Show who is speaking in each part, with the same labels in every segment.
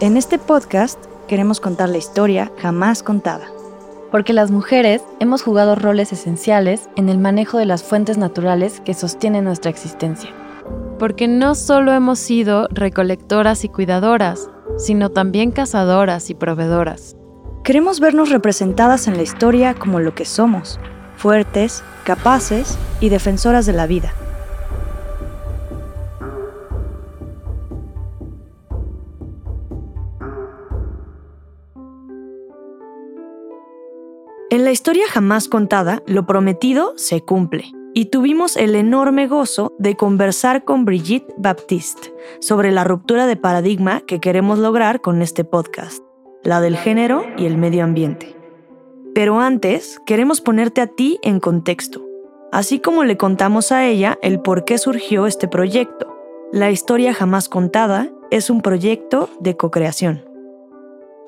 Speaker 1: En este podcast queremos contar la historia jamás contada.
Speaker 2: Porque las mujeres hemos jugado roles esenciales en el manejo de las fuentes naturales que sostienen nuestra existencia.
Speaker 3: Porque no solo hemos sido recolectoras y cuidadoras, sino también cazadoras y proveedoras.
Speaker 1: Queremos vernos representadas en la historia como lo que somos, fuertes, capaces y defensoras de la vida. La historia jamás contada, lo prometido se cumple. Y tuvimos el enorme gozo de conversar con Brigitte Baptiste sobre la ruptura de paradigma que queremos lograr con este podcast, la del género y el medio ambiente. Pero antes, queremos ponerte a ti en contexto, así como le contamos a ella el por qué surgió este proyecto. La historia jamás contada es un proyecto de cocreación.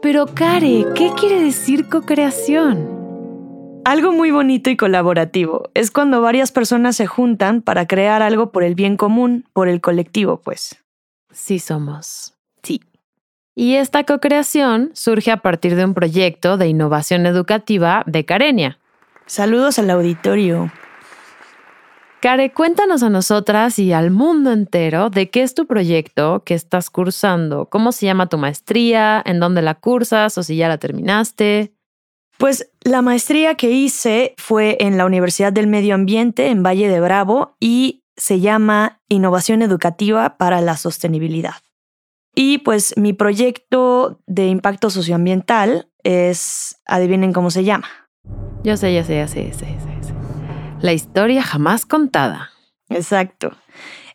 Speaker 3: Pero Care, ¿qué quiere decir cocreación?
Speaker 1: Algo muy bonito y colaborativo es cuando varias personas se juntan para crear algo por el bien común, por el colectivo, pues.
Speaker 3: Sí somos. Sí. Y esta co-creación surge a partir de un proyecto de innovación educativa de Carenia.
Speaker 1: Saludos al auditorio.
Speaker 3: Care, cuéntanos a nosotras y al mundo entero de qué es tu proyecto, qué estás cursando, cómo se llama tu maestría, en dónde la cursas o si ya la terminaste.
Speaker 1: Pues la maestría que hice fue en la Universidad del Medio Ambiente en Valle de Bravo y se llama Innovación Educativa para la Sostenibilidad. Y pues mi proyecto de impacto socioambiental es, adivinen cómo se llama.
Speaker 3: Yo sé, ya sé, ya sé, ya sé, ya sé. La historia jamás contada.
Speaker 1: Exacto.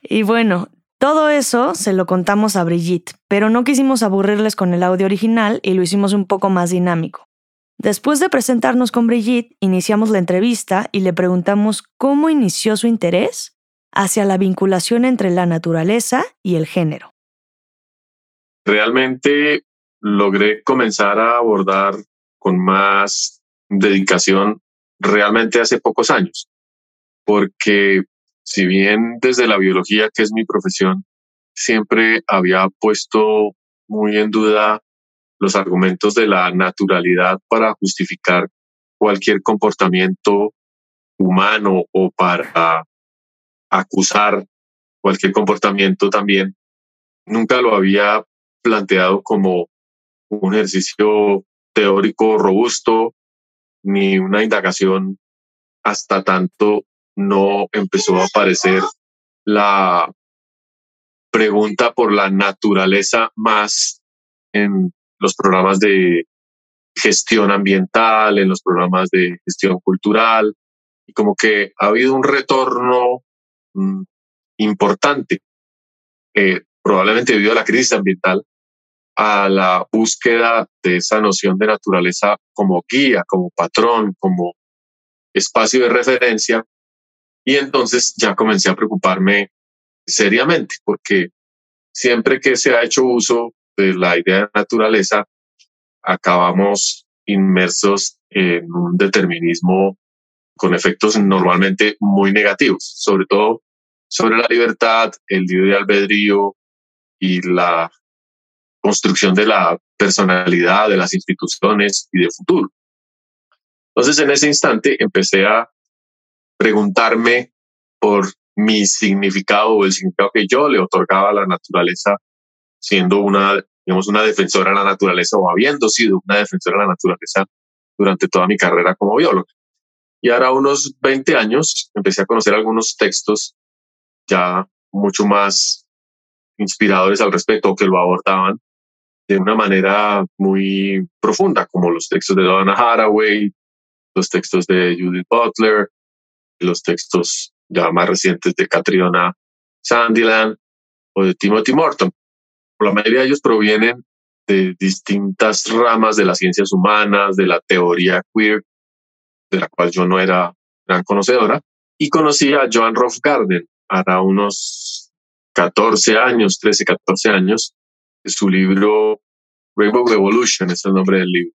Speaker 1: Y bueno, todo eso se lo contamos a Brigitte, pero no quisimos aburrirles con el audio original y lo hicimos un poco más dinámico. Después de presentarnos con Brigitte, iniciamos la entrevista y le preguntamos cómo inició su interés hacia la vinculación entre la naturaleza y el género.
Speaker 4: Realmente logré comenzar a abordar con más dedicación realmente hace pocos años, porque si bien desde la biología, que es mi profesión, siempre había puesto muy en duda los argumentos de la naturalidad para justificar cualquier comportamiento humano o para acusar cualquier comportamiento también. Nunca lo había planteado como un ejercicio teórico robusto ni una indagación hasta tanto no empezó a aparecer la pregunta por la naturaleza más en los programas de gestión ambiental, en los programas de gestión cultural, y como que ha habido un retorno mm, importante, eh, probablemente debido a la crisis ambiental, a la búsqueda de esa noción de naturaleza como guía, como patrón, como espacio de referencia. Y entonces ya comencé a preocuparme seriamente, porque siempre que se ha hecho uso de la idea de naturaleza, acabamos inmersos en un determinismo con efectos normalmente muy negativos, sobre todo sobre la libertad, el libre albedrío y la construcción de la personalidad de las instituciones y de futuro. Entonces, en ese instante empecé a preguntarme por mi significado o el significado que yo le otorgaba a la naturaleza siendo una, digamos, una defensora de la naturaleza o habiendo sido una defensora de la naturaleza durante toda mi carrera como biólogo. Y ahora, unos 20 años, empecé a conocer algunos textos ya mucho más inspiradores al respecto que lo abordaban de una manera muy profunda, como los textos de Donna Haraway, los textos de Judith Butler, los textos ya más recientes de Catriona Sandiland o de Timothy Morton la mayoría de ellos provienen de distintas ramas de las ciencias humanas, de la teoría queer, de la cual yo no era gran conocedora, y conocí a Joan Rolf Garden hará unos 14 años, 13, 14 años, su libro Rainbow Revolution es el nombre del libro.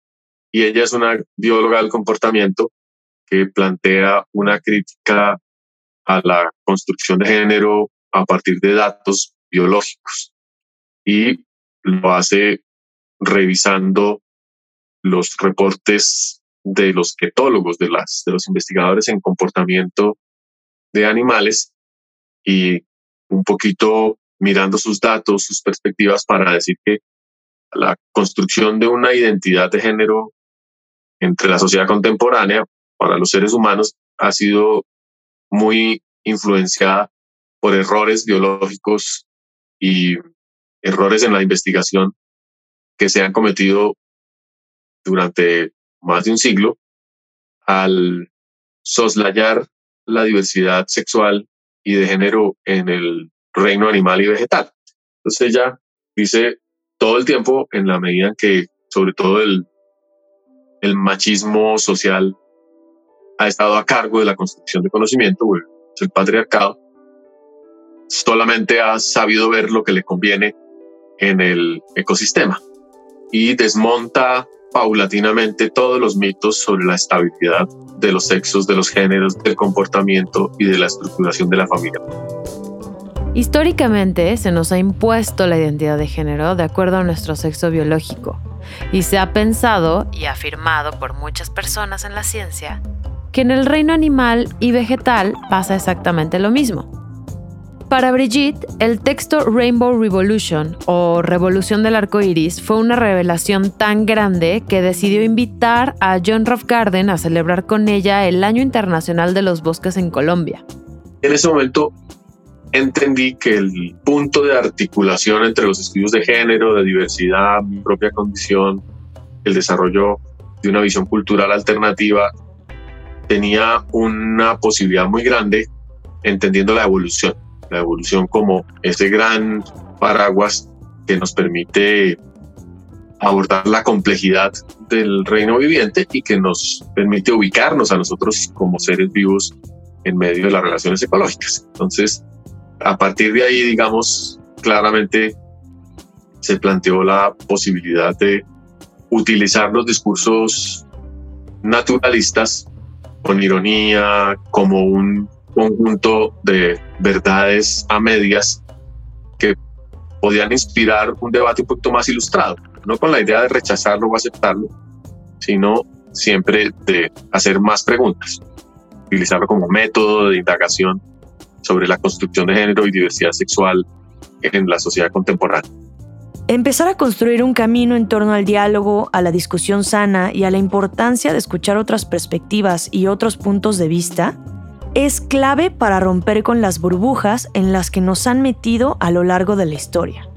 Speaker 4: Y ella es una bióloga del comportamiento que plantea una crítica a la construcción de género a partir de datos biológicos y lo hace revisando los reportes de los etólogos, de, las, de los investigadores en comportamiento de animales y un poquito mirando sus datos, sus perspectivas para decir que la construcción de una identidad de género entre la sociedad contemporánea para los seres humanos ha sido muy influenciada por errores biológicos y errores en la investigación que se han cometido durante más de un siglo al soslayar la diversidad sexual y de género en el reino animal y vegetal. Entonces ella dice todo el tiempo, en la medida en que sobre todo el, el machismo social ha estado a cargo de la construcción de conocimiento, el patriarcado, solamente ha sabido ver lo que le conviene en el ecosistema y desmonta paulatinamente todos los mitos sobre la estabilidad de los sexos, de los géneros, del comportamiento y de la estructuración de la familia.
Speaker 3: Históricamente se nos ha impuesto la identidad de género de acuerdo a nuestro sexo biológico y se ha pensado y afirmado por muchas personas en la ciencia que en el reino animal y vegetal pasa exactamente lo mismo. Para Brigitte, el texto Rainbow Revolution o Revolución del Arco Iris fue una revelación tan grande que decidió invitar a John Ruff Garden a celebrar con ella el Año Internacional de los Bosques en Colombia.
Speaker 4: En ese momento entendí que el punto de articulación entre los estudios de género, de diversidad, mi propia condición, el desarrollo de una visión cultural alternativa, tenía una posibilidad muy grande entendiendo la evolución la evolución como ese gran paraguas que nos permite abordar la complejidad del reino viviente y que nos permite ubicarnos a nosotros como seres vivos en medio de las relaciones ecológicas. Entonces, a partir de ahí, digamos, claramente se planteó la posibilidad de utilizar los discursos naturalistas con ironía, como un conjunto de verdades a medias que podían inspirar un debate un poquito más ilustrado, no con la idea de rechazarlo o aceptarlo, sino siempre de hacer más preguntas, utilizarlo como método de indagación sobre la construcción de género y diversidad sexual en la sociedad contemporánea.
Speaker 1: Empezar a construir un camino en torno al diálogo, a la discusión sana y a la importancia de escuchar otras perspectivas y otros puntos de vista es clave para romper con las burbujas en las que nos han metido a lo largo de la historia.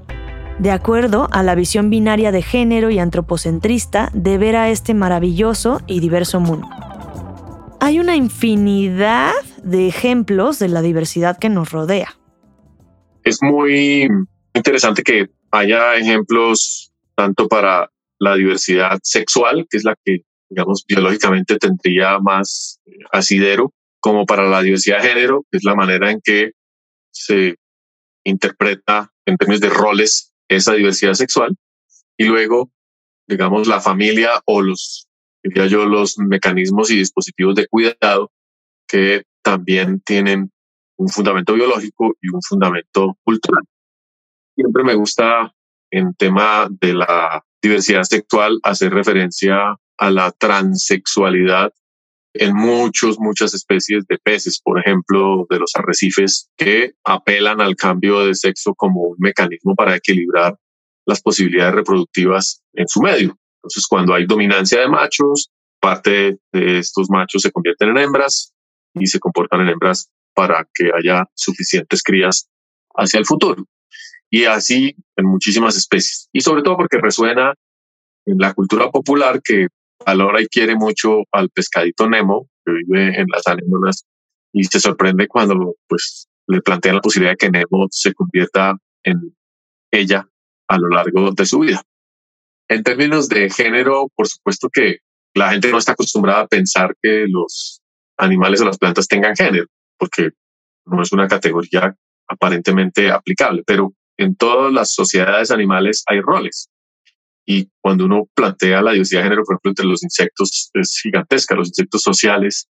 Speaker 1: De acuerdo a la visión binaria de género y antropocentrista de ver a este maravilloso y diverso mundo. Hay una infinidad de ejemplos de la diversidad que nos rodea.
Speaker 4: Es muy interesante que haya ejemplos tanto para la diversidad sexual, que es la que, digamos, biológicamente tendría más asidero, como para la diversidad de género, es la manera en que se interpreta en términos de roles esa diversidad sexual. Y luego, digamos, la familia o los, diría yo, los mecanismos y dispositivos de cuidado que también tienen un fundamento biológico y un fundamento cultural. Siempre me gusta en tema de la diversidad sexual hacer referencia a la transexualidad en muchos, muchas especies de peces, por ejemplo, de los arrecifes, que apelan al cambio de sexo como un mecanismo para equilibrar las posibilidades reproductivas en su medio. Entonces, cuando hay dominancia de machos, parte de estos machos se convierten en hembras y se comportan en hembras para que haya suficientes crías hacia el futuro. Y así en muchísimas especies. Y sobre todo porque resuena en la cultura popular que valora y quiere mucho al pescadito Nemo, que vive en las anémonas, y se sorprende cuando pues, le plantean la posibilidad de que Nemo se convierta en ella a lo largo de su vida. En términos de género, por supuesto que la gente no está acostumbrada a pensar que los animales o las plantas tengan género, porque no es una categoría aparentemente aplicable, pero en todas las sociedades animales hay roles. Y cuando uno plantea la diversidad de género, por ejemplo, entre los insectos, es gigantesca. Los insectos sociales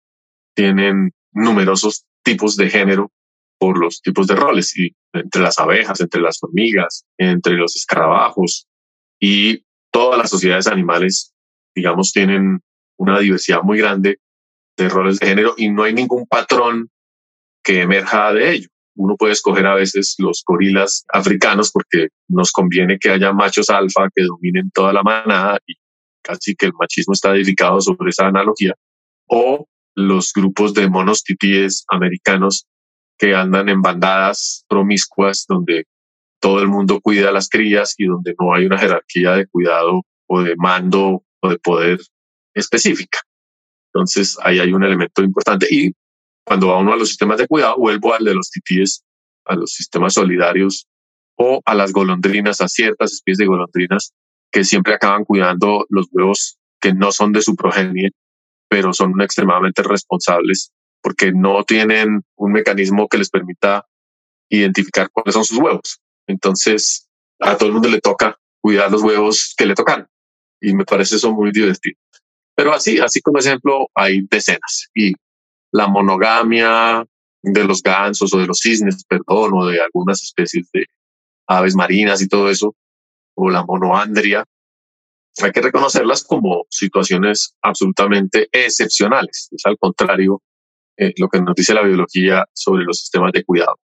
Speaker 4: tienen numerosos tipos de género por los tipos de roles, y entre las abejas, entre las hormigas, entre los escarabajos. Y todas las sociedades animales, digamos, tienen una diversidad muy grande de roles de género y no hay ningún patrón que emerja de ello. Uno puede escoger a veces los gorilas africanos porque nos conviene que haya machos alfa que dominen toda la manada y casi que el machismo está edificado sobre esa analogía, o los grupos de monos titíes americanos que andan en bandadas promiscuas donde todo el mundo cuida a las crías y donde no hay una jerarquía de cuidado o de mando o de poder específica. Entonces ahí hay un elemento importante. Y cuando va uno a los sistemas de cuidado, vuelvo al de los titíes, a los sistemas solidarios o a las golondrinas, a ciertas especies de golondrinas que siempre acaban cuidando los huevos que no son de su progenie, pero son extremadamente responsables porque no tienen un mecanismo que les permita identificar cuáles son sus huevos. Entonces, a todo el mundo le toca cuidar los huevos que le tocan. Y me parece eso muy divertido. Pero así, así como ejemplo, hay decenas. Y la monogamia de los gansos o de los cisnes, perdón, o de algunas especies de aves marinas y todo eso, o la monoandria, hay que reconocerlas como situaciones absolutamente excepcionales. Es al contrario eh, lo que nos dice la biología sobre los sistemas de cuidado.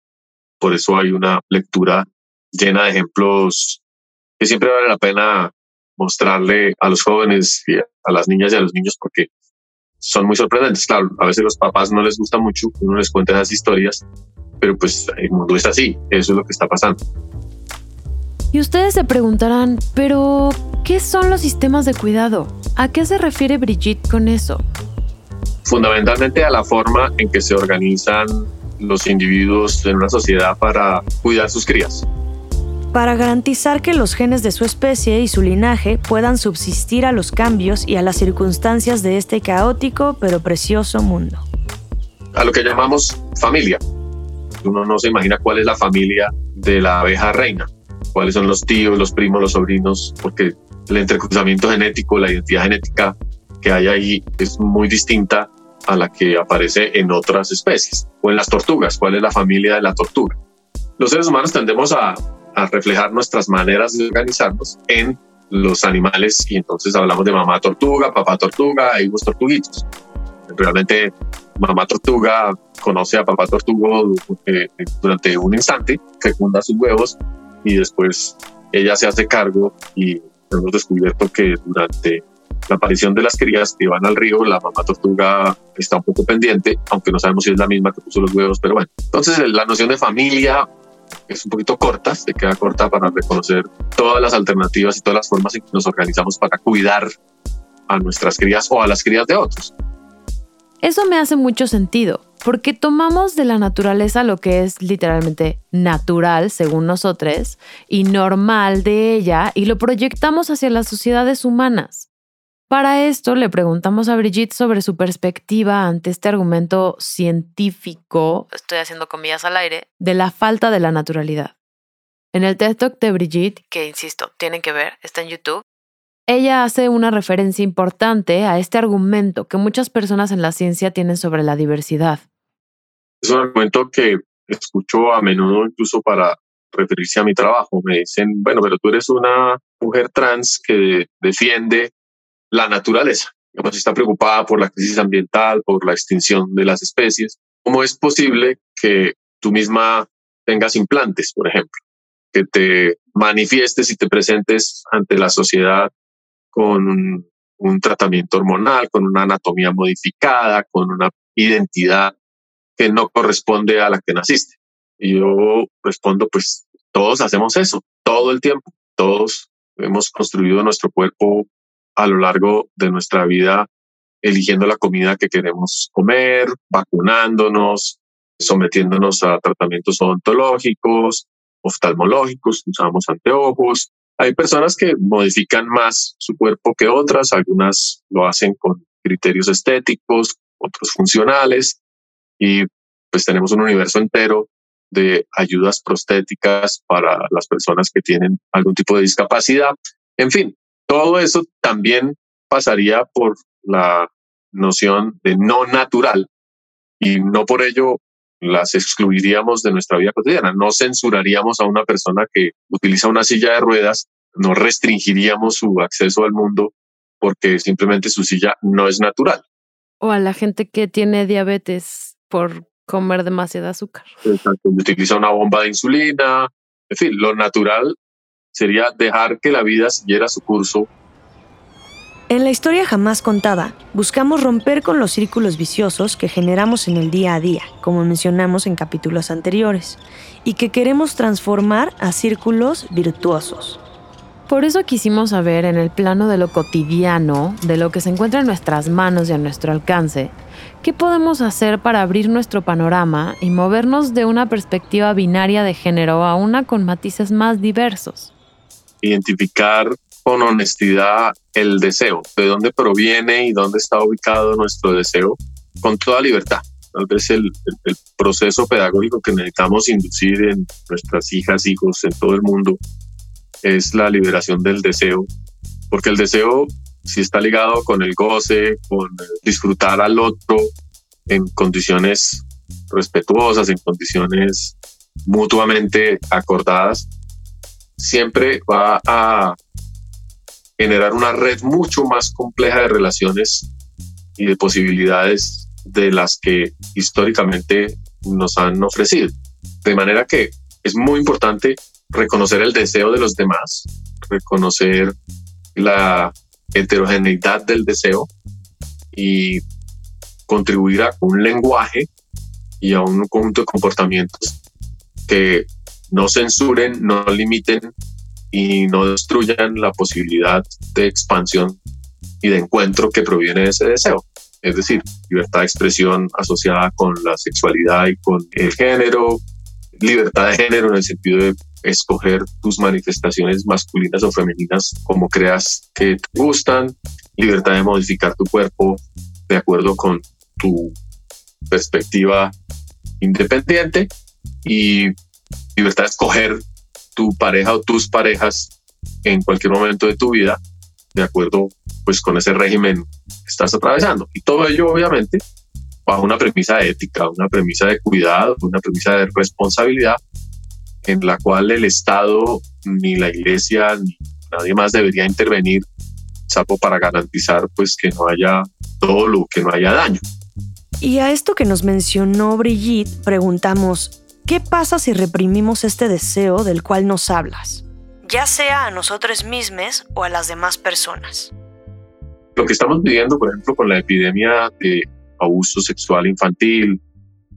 Speaker 4: Por eso hay una lectura llena de ejemplos que siempre vale la pena mostrarle a los jóvenes a las niñas y a los niños porque son muy sorprendentes. Claro, a veces los papás no les gusta mucho que uno les cuente esas historias, pero pues el mundo es así, eso es lo que está pasando.
Speaker 3: Y ustedes se preguntarán, pero ¿qué son los sistemas de cuidado? ¿A qué se refiere Brigitte con eso?
Speaker 4: Fundamentalmente a la forma en que se organizan los individuos en una sociedad para cuidar sus crías.
Speaker 1: Para garantizar que los genes de su especie y su linaje puedan subsistir a los cambios y a las circunstancias de este caótico pero precioso mundo.
Speaker 4: A lo que llamamos familia. Uno no se imagina cuál es la familia de la abeja reina cuáles son los tíos, los primos, los sobrinos, porque el entrecruzamiento genético, la identidad genética que hay ahí es muy distinta a la que aparece en otras especies o en las tortugas, cuál es la familia de la tortuga. Los seres humanos tendemos a, a reflejar nuestras maneras de organizarnos en los animales y entonces hablamos de mamá tortuga, papá tortuga, hijos tortuguitos. Realmente mamá tortuga conoce a papá tortugo eh, durante un instante, fecunda sus huevos y después ella se hace cargo y hemos descubierto que durante la aparición de las crías que van al río, la mamá tortuga está un poco pendiente, aunque no sabemos si es la misma que puso los huevos, pero bueno. Entonces la noción de familia es un poquito corta, se queda corta para reconocer todas las alternativas y todas las formas en que nos organizamos para cuidar a nuestras crías o a las crías de otros.
Speaker 3: Eso me hace mucho sentido, porque tomamos de la naturaleza lo que es literalmente natural, según nosotros, y normal de ella, y lo proyectamos hacia las sociedades humanas. Para esto le preguntamos a Brigitte sobre su perspectiva ante este argumento científico, estoy haciendo comillas al aire, de la falta de la naturalidad. En el TED Talk de Brigitte, que insisto, tienen que ver, está en YouTube, ella hace una referencia importante a este argumento que muchas personas en la ciencia tienen sobre la diversidad.
Speaker 4: Es un argumento que escucho a menudo incluso para referirse a mi trabajo. Me dicen, bueno, pero tú eres una mujer trans que defiende la naturaleza. Digamos, está preocupada por la crisis ambiental, por la extinción de las especies. ¿Cómo es posible que tú misma tengas implantes, por ejemplo? Que te manifiestes y te presentes ante la sociedad con un, tratamiento hormonal, con una anatomía modificada, con una identidad que no corresponde a la que naciste. Y yo respondo, pues todos hacemos eso, todo el tiempo. Todos hemos construido nuestro cuerpo a lo largo de nuestra vida, eligiendo la comida que queremos comer, vacunándonos, sometiéndonos a tratamientos odontológicos, oftalmológicos, usamos anteojos, hay personas que modifican más su cuerpo que otras, algunas lo hacen con criterios estéticos, otros funcionales, y pues tenemos un universo entero de ayudas prostéticas para las personas que tienen algún tipo de discapacidad. En fin, todo eso también pasaría por la noción de no natural y no por ello las excluiríamos de nuestra vida cotidiana. No censuraríamos a una persona que utiliza una silla de ruedas no restringiríamos su acceso al mundo porque simplemente su silla no es natural.
Speaker 3: O a la gente que tiene diabetes por comer demasiado azúcar.
Speaker 4: Exacto, utiliza una bomba de insulina. En fin, lo natural sería dejar que la vida siguiera su curso
Speaker 1: en la historia jamás contada, buscamos romper con los círculos viciosos que generamos en el día a día, como mencionamos en capítulos anteriores, y que queremos transformar a círculos virtuosos.
Speaker 3: Por eso quisimos saber en el plano de lo cotidiano, de lo que se encuentra en nuestras manos y a nuestro alcance, qué podemos hacer para abrir nuestro panorama y movernos de una perspectiva binaria de género a una con matices más diversos.
Speaker 4: Identificar con honestidad el deseo, de dónde proviene y dónde está ubicado nuestro deseo, con toda libertad. Tal vez el, proceso pedagógico que necesitamos inducir en nuestras hijas, hijos, en todo el mundo, es la liberación del deseo, porque el deseo, si está ligado con el goce, con disfrutar al otro en condiciones respetuosas, en condiciones mutuamente acordadas, siempre va a generar una red mucho más compleja de relaciones y de posibilidades de las que históricamente nos han ofrecido. De manera que es muy importante reconocer el deseo de los demás, reconocer la heterogeneidad del deseo y contribuir a un lenguaje y a un conjunto de comportamientos que no censuren, no limiten y no destruyan la posibilidad de expansión y de encuentro que proviene de ese deseo. Es decir, libertad de expresión asociada con la sexualidad y con el género, libertad de género en el sentido de escoger tus manifestaciones masculinas o femeninas como creas que te gustan, libertad de modificar tu cuerpo de acuerdo con tu perspectiva independiente y libertad de escoger tu pareja o tus parejas en cualquier momento de tu vida, de acuerdo pues con ese régimen que estás atravesando. Y todo ello obviamente bajo una premisa ética, una premisa de cuidado, una premisa de responsabilidad en la cual el Estado ni la Iglesia ni nadie más debería intervenir, salvo para garantizar pues que no haya todo lo que no haya daño.
Speaker 1: Y a esto que nos mencionó Brigitte, preguntamos, ¿Qué pasa si reprimimos este deseo del cual nos hablas? Ya sea a nosotros mismos o a las demás personas.
Speaker 4: Lo que estamos viviendo, por ejemplo, con la epidemia de abuso sexual infantil,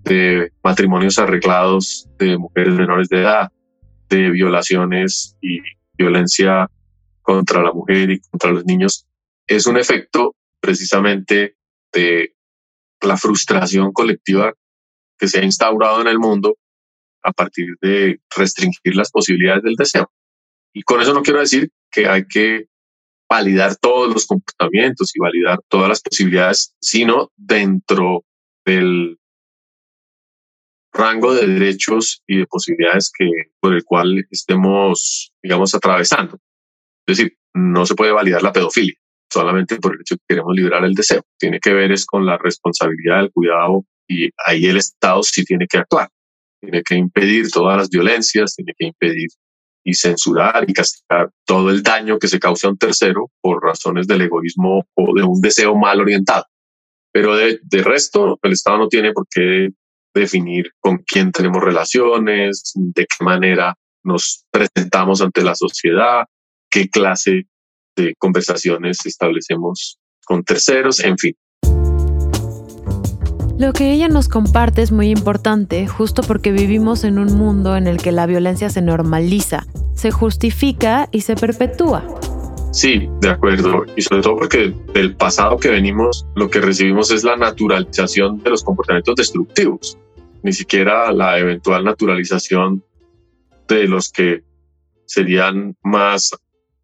Speaker 4: de matrimonios arreglados de mujeres menores de edad, de violaciones y violencia contra la mujer y contra los niños, es un efecto precisamente de la frustración colectiva que se ha instaurado en el mundo a partir de restringir las posibilidades del deseo. Y con eso no quiero decir que hay que validar todos los comportamientos y validar todas las posibilidades, sino dentro del rango de derechos y de posibilidades que por el cual estemos, digamos, atravesando. Es decir, no se puede validar la pedofilia solamente por el hecho que queremos liberar el deseo. Tiene que ver es con la responsabilidad del cuidado y ahí el Estado sí tiene que actuar tiene que impedir todas las violencias, tiene que impedir y censurar y castigar todo el daño que se causa a un tercero por razones del egoísmo o de un deseo mal orientado. Pero de, de resto, el Estado no tiene por qué definir con quién tenemos relaciones, de qué manera nos presentamos ante la sociedad, qué clase de conversaciones establecemos con terceros, en fin.
Speaker 3: Lo que ella nos comparte es muy importante, justo porque vivimos en un mundo en el que la violencia se normaliza, se justifica y se perpetúa.
Speaker 4: Sí, de acuerdo. Y sobre todo porque del pasado que venimos, lo que recibimos es la naturalización de los comportamientos destructivos, ni siquiera la eventual naturalización de los que serían más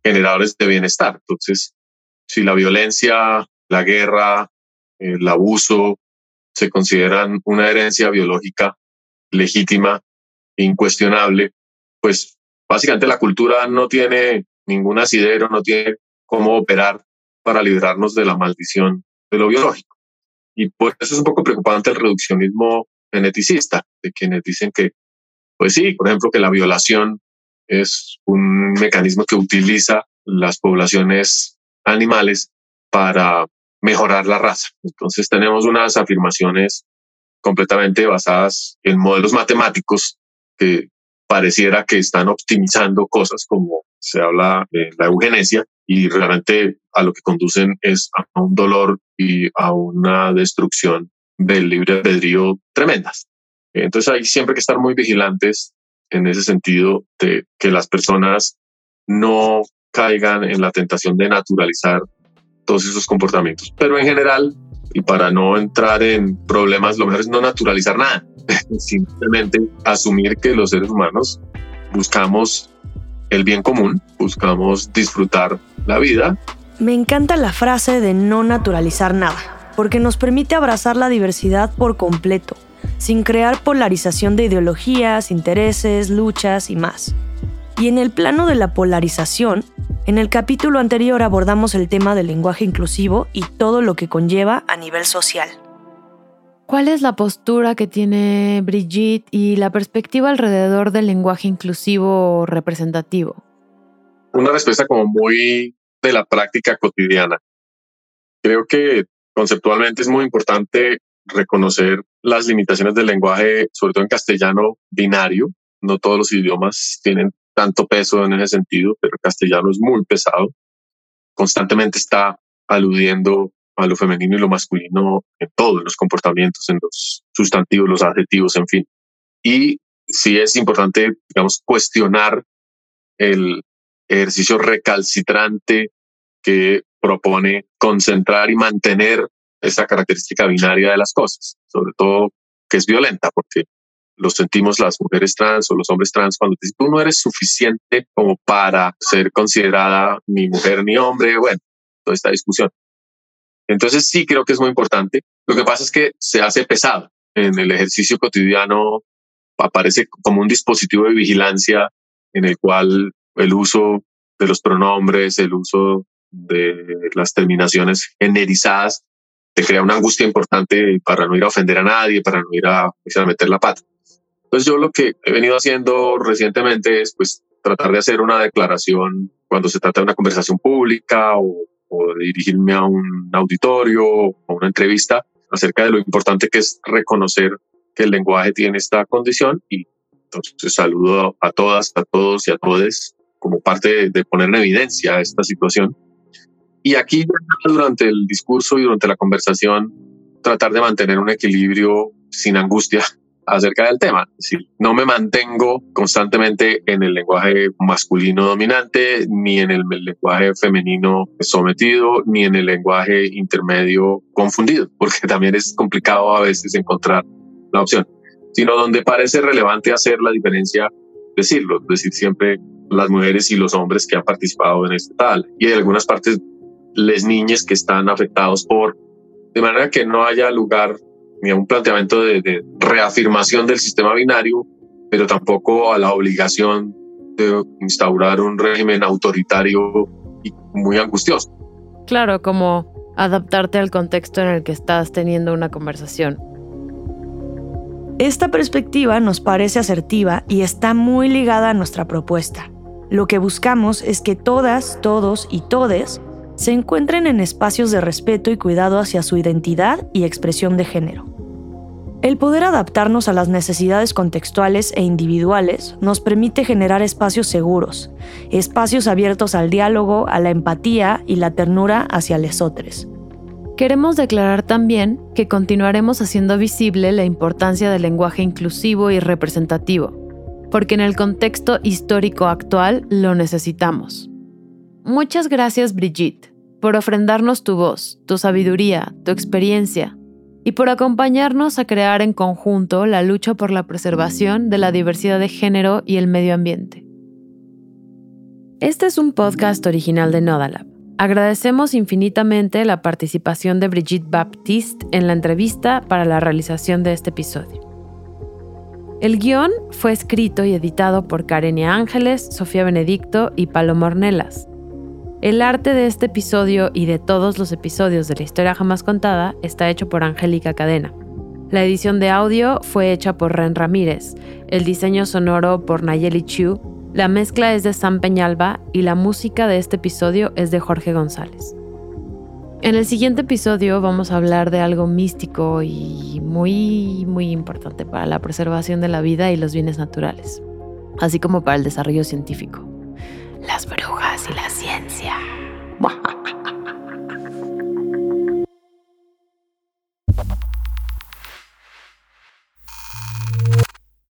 Speaker 4: generadores de bienestar. Entonces, si la violencia, la guerra, el abuso, se consideran una herencia biológica legítima, incuestionable, pues básicamente la cultura no tiene ningún asidero, no tiene cómo operar para librarnos de la maldición de lo biológico. Y por eso es un poco preocupante el reduccionismo geneticista, de quienes dicen que, pues sí, por ejemplo, que la violación es un mecanismo que utiliza las poblaciones animales para mejorar la raza. Entonces tenemos unas afirmaciones completamente basadas en modelos matemáticos que pareciera que están optimizando cosas como se habla de la eugenesia y realmente a lo que conducen es a un dolor y a una destrucción del libre albedrío tremendas. Entonces hay siempre que estar muy vigilantes en ese sentido de que las personas no caigan en la tentación de naturalizar todos esos comportamientos. Pero en general, y para no entrar en problemas, lo mejor es no naturalizar nada, simplemente asumir que los seres humanos buscamos el bien común, buscamos disfrutar la vida.
Speaker 1: Me encanta la frase de no naturalizar nada, porque nos permite abrazar la diversidad por completo, sin crear polarización de ideologías, intereses, luchas y más. Y en el plano de la polarización, en el capítulo anterior abordamos el tema del lenguaje inclusivo y todo lo que conlleva a nivel social.
Speaker 3: ¿Cuál es la postura que tiene Brigitte y la perspectiva alrededor del lenguaje inclusivo representativo?
Speaker 4: Una respuesta como muy de la práctica cotidiana. Creo que conceptualmente es muy importante reconocer las limitaciones del lenguaje, sobre todo en castellano binario. No todos los idiomas tienen tanto peso en ese sentido, pero el castellano es muy pesado. Constantemente está aludiendo a lo femenino y lo masculino en todos los comportamientos, en los sustantivos, los adjetivos, en fin. Y sí es importante, digamos, cuestionar el ejercicio recalcitrante que propone concentrar y mantener esa característica binaria de las cosas, sobre todo que es violenta, porque lo sentimos las mujeres trans o los hombres trans cuando tú no eres suficiente como para ser considerada ni mujer ni hombre, bueno, toda esta discusión. Entonces sí creo que es muy importante. Lo que pasa es que se hace pesado. En el ejercicio cotidiano aparece como un dispositivo de vigilancia en el cual el uso de los pronombres, el uso de las terminaciones generizadas, te crea una angustia importante para no ir a ofender a nadie, para no ir a, a meter la pata. Entonces yo lo que he venido haciendo recientemente es pues tratar de hacer una declaración cuando se trata de una conversación pública o o dirigirme a un auditorio o una entrevista acerca de lo importante que es reconocer que el lenguaje tiene esta condición y entonces saludo a todas, a todos y a todes como parte de, poner en evidencia esta situación. Y aquí durante el discurso y durante la conversación tratar de mantener un equilibrio sin angustia acerca del tema. Es no me mantengo constantemente en el lenguaje masculino dominante, ni en el lenguaje femenino sometido, ni en el lenguaje intermedio confundido, porque también es complicado a veces encontrar la opción, sino donde parece relevante hacer la diferencia, decirlo, decir siempre las mujeres y los hombres que han participado en este tal, y en algunas partes les niñas que están afectados por, de manera que no haya lugar ni a un planteamiento de, reafirmación del sistema binario, pero tampoco a la obligación de instaurar un régimen autoritario y muy angustioso.
Speaker 3: Claro, como adaptarte al contexto en el que estás teniendo una conversación.
Speaker 1: Esta perspectiva nos parece asertiva y está muy ligada a nuestra propuesta. Lo que buscamos es que todas, todos y todes se encuentren en espacios de respeto y cuidado hacia su identidad y expresión de género. El poder adaptarnos a las necesidades contextuales e individuales nos permite generar espacios seguros, espacios abiertos al diálogo, a la empatía y la ternura hacia lesotres.
Speaker 3: Queremos declarar también que continuaremos haciendo visible la importancia del lenguaje inclusivo y representativo, porque en el contexto histórico actual lo necesitamos. Muchas gracias Brigitte por ofrendarnos tu voz, tu sabiduría, tu experiencia y por acompañarnos a crear en conjunto la lucha por la preservación de la diversidad de género y el medio ambiente. Este es un podcast original de Nodalab. Agradecemos infinitamente la participación de Brigitte Baptiste en la entrevista para la realización de este episodio. El guion fue escrito y editado por Karenia Ángeles, Sofía Benedicto y Paloma Ornelas. El arte de este episodio y de todos los episodios de la historia jamás contada está hecho por Angélica Cadena. La edición de audio fue hecha por Ren Ramírez, el diseño sonoro por Nayeli Chu La mezcla es de Sam Peñalba y la música de este episodio es de Jorge González. En el siguiente episodio vamos a hablar de algo místico y muy, muy importante para la preservación de la vida y los bienes naturales, así como para el desarrollo científico las brujas y la ciencia.